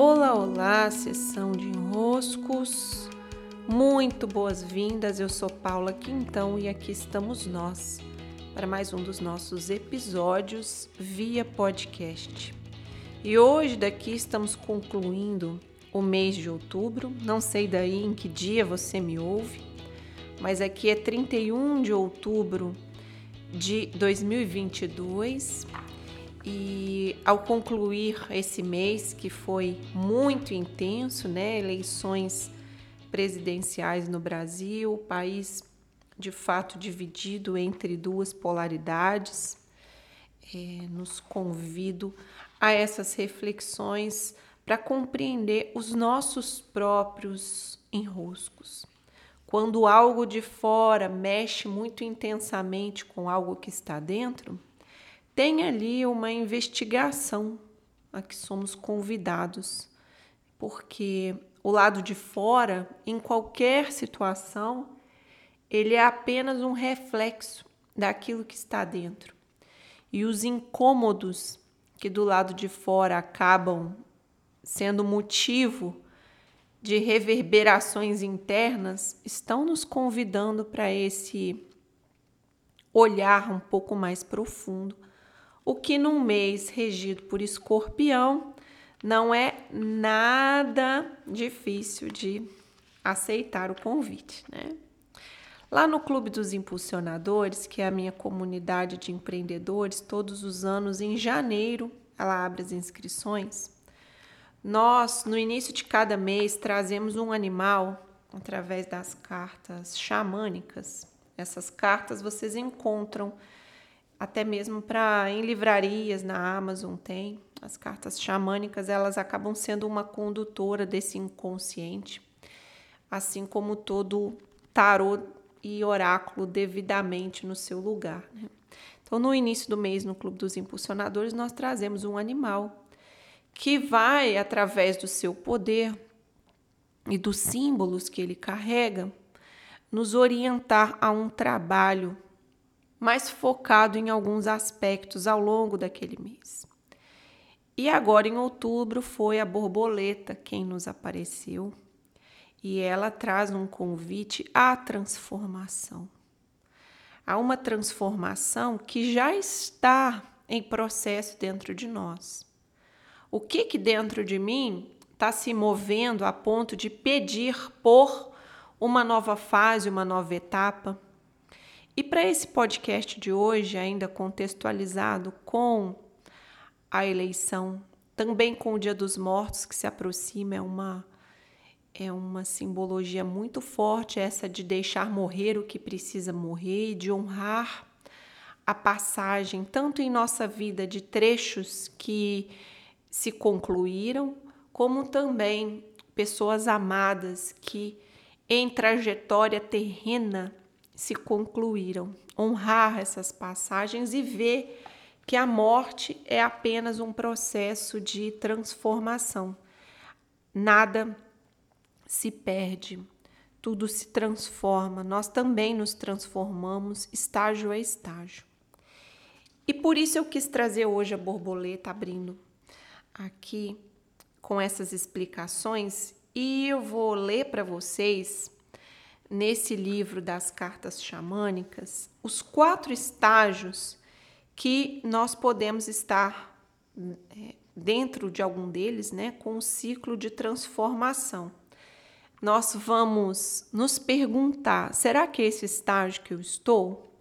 Olá, olá, sessão de enroscos. Muito boas-vindas. Eu sou Paula Quintão e aqui estamos nós para mais um dos nossos episódios via podcast. E hoje daqui estamos concluindo o mês de outubro. Não sei daí em que dia você me ouve, mas aqui é 31 de outubro de 2022 e ao concluir esse mês que foi muito intenso, né, eleições presidenciais no Brasil, o país de fato dividido entre duas polaridades, é, nos convido a essas reflexões para compreender os nossos próprios enroscos. Quando algo de fora mexe muito intensamente com algo que está dentro, tem ali uma investigação a que somos convidados, porque o lado de fora, em qualquer situação, ele é apenas um reflexo daquilo que está dentro. E os incômodos que do lado de fora acabam sendo motivo de reverberações internas, estão nos convidando para esse olhar um pouco mais profundo, o que num mês regido por escorpião não é nada difícil de aceitar o convite, né? Lá no Clube dos Impulsionadores, que é a minha comunidade de empreendedores, todos os anos em janeiro ela abre as inscrições. Nós, no início de cada mês, trazemos um animal através das cartas xamânicas. Essas cartas vocês encontram até mesmo para em livrarias, na Amazon tem. As cartas xamânicas, elas acabam sendo uma condutora desse inconsciente, assim como todo tarô e oráculo devidamente no seu lugar. Né? Então, no início do mês, no Clube dos Impulsionadores, nós trazemos um animal que vai, através do seu poder e dos símbolos que ele carrega, nos orientar a um trabalho mais focado em alguns aspectos ao longo daquele mês. E agora, em outubro, foi a borboleta quem nos apareceu e ela traz um convite à transformação. Há uma transformação que já está em processo dentro de nós. O que que dentro de mim está se movendo a ponto de pedir por uma nova fase, uma nova etapa? E para esse podcast de hoje, ainda contextualizado com a eleição, também com o Dia dos Mortos que se aproxima, é uma é uma simbologia muito forte essa de deixar morrer o que precisa morrer e de honrar a passagem tanto em nossa vida de trechos que se concluíram, como também pessoas amadas que em trajetória terrena se concluíram. Honrar essas passagens e ver que a morte é apenas um processo de transformação. Nada se perde, tudo se transforma, nós também nos transformamos estágio a estágio. E por isso eu quis trazer hoje a borboleta abrindo aqui com essas explicações e eu vou ler para vocês nesse livro das cartas xamânicas os quatro estágios que nós podemos estar é, dentro de algum deles, né, com o ciclo de transformação. Nós vamos nos perguntar: será que é esse estágio que eu estou?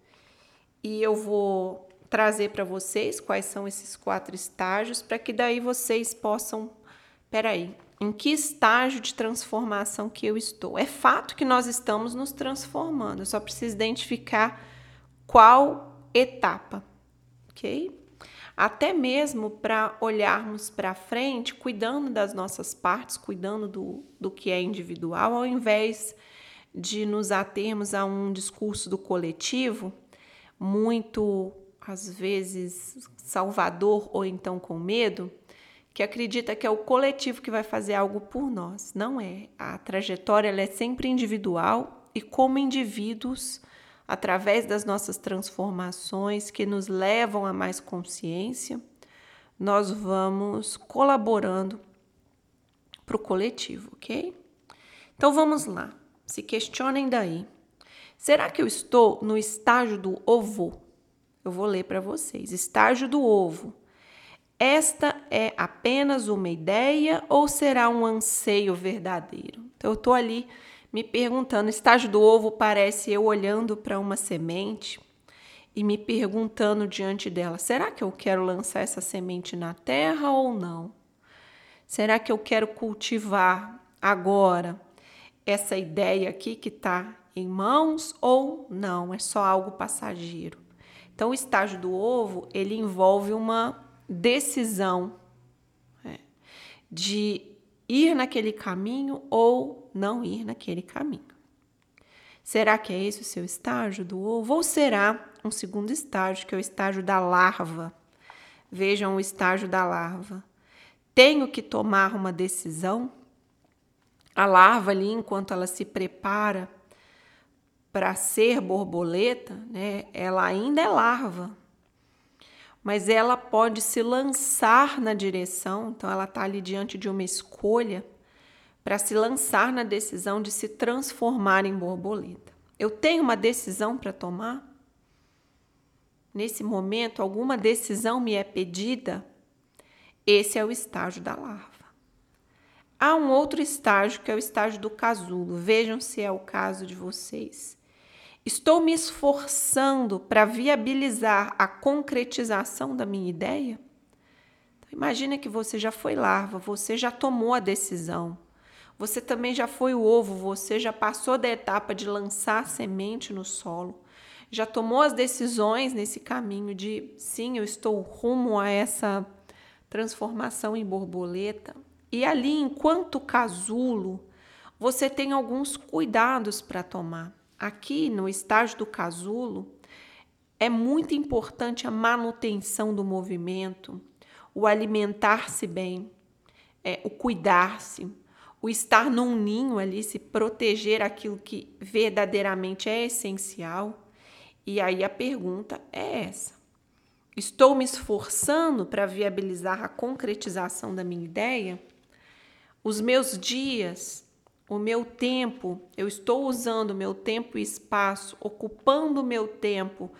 E eu vou trazer para vocês quais são esses quatro estágios, para que daí vocês possam, peraí, em que estágio de transformação que eu estou? É fato que nós estamos nos transformando, eu só preciso identificar qual etapa, ok? Até mesmo para olharmos para frente, cuidando das nossas partes, cuidando do, do que é individual, ao invés de nos atermos a um discurso do coletivo muito às vezes salvador ou então com medo, que acredita que é o coletivo que vai fazer algo por nós. Não é. A trajetória é sempre individual e como indivíduos, através das nossas transformações que nos levam a mais consciência, nós vamos colaborando para o coletivo, ok? Então vamos lá, se questionem daí. Será que eu estou no estágio do ovo? Eu vou ler para vocês. Estágio do ovo. Esta é apenas uma ideia ou será um anseio verdadeiro? Então eu estou ali me perguntando, estágio do ovo parece eu olhando para uma semente e me perguntando diante dela: será que eu quero lançar essa semente na terra ou não? Será que eu quero cultivar agora essa ideia aqui que está em mãos ou não? É só algo passageiro. Então, o estágio do ovo ele envolve uma decisão é, de ir naquele caminho ou não ir naquele caminho. Será que é esse o seu estágio do ovo? Ou será um segundo estágio, que é o estágio da larva? Vejam o estágio da larva. Tenho que tomar uma decisão? A larva ali, enquanto ela se prepara para ser borboleta, né, ela ainda é larva, mas ela pode se lançar na direção, então ela está ali diante de uma escolha para se lançar na decisão de se transformar em borboleta. Eu tenho uma decisão para tomar? Nesse momento, alguma decisão me é pedida? Esse é o estágio da larva. Há um outro estágio que é o estágio do casulo. Vejam se é o caso de vocês. Estou me esforçando para viabilizar a concretização da minha ideia? Então, imagina que você já foi larva, você já tomou a decisão. Você também já foi o ovo, você já passou da etapa de lançar semente no solo. Já tomou as decisões nesse caminho de sim, eu estou rumo a essa transformação em borboleta. E ali, enquanto casulo, você tem alguns cuidados para tomar. Aqui no estágio do casulo, é muito importante a manutenção do movimento, o alimentar-se bem, é, o cuidar-se, o estar num ninho ali, se proteger aquilo que verdadeiramente é essencial. E aí a pergunta é essa: estou me esforçando para viabilizar a concretização da minha ideia? Os meus dias o meu tempo, eu estou usando meu tempo e espaço, ocupando o meu tempo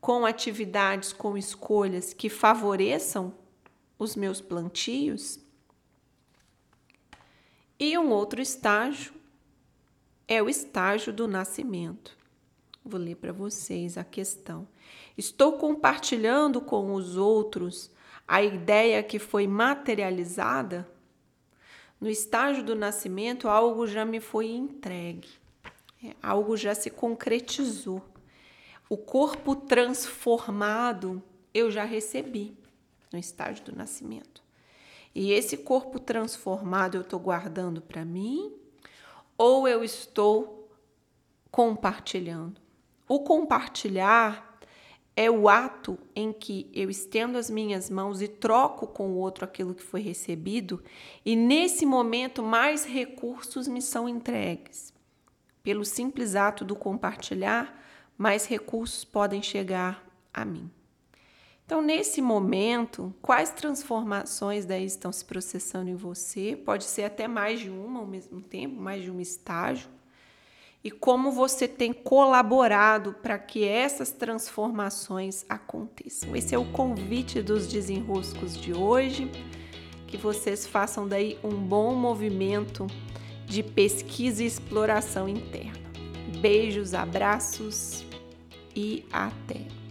com atividades, com escolhas que favoreçam os meus plantios. E um outro estágio é o estágio do nascimento. Vou ler para vocês a questão. Estou compartilhando com os outros a ideia que foi materializada no estágio do nascimento, algo já me foi entregue, é, algo já se concretizou. O corpo transformado eu já recebi no estágio do nascimento. E esse corpo transformado eu estou guardando para mim ou eu estou compartilhando? O compartilhar é o ato em que eu estendo as minhas mãos e troco com o outro aquilo que foi recebido, e nesse momento mais recursos me são entregues. Pelo simples ato do compartilhar, mais recursos podem chegar a mim. Então, nesse momento, quais transformações daí estão se processando em você? Pode ser até mais de uma ao mesmo tempo, mais de um estágio e como você tem colaborado para que essas transformações aconteçam. Esse é o convite dos desenroscos de hoje, que vocês façam daí um bom movimento de pesquisa e exploração interna. Beijos, abraços e até!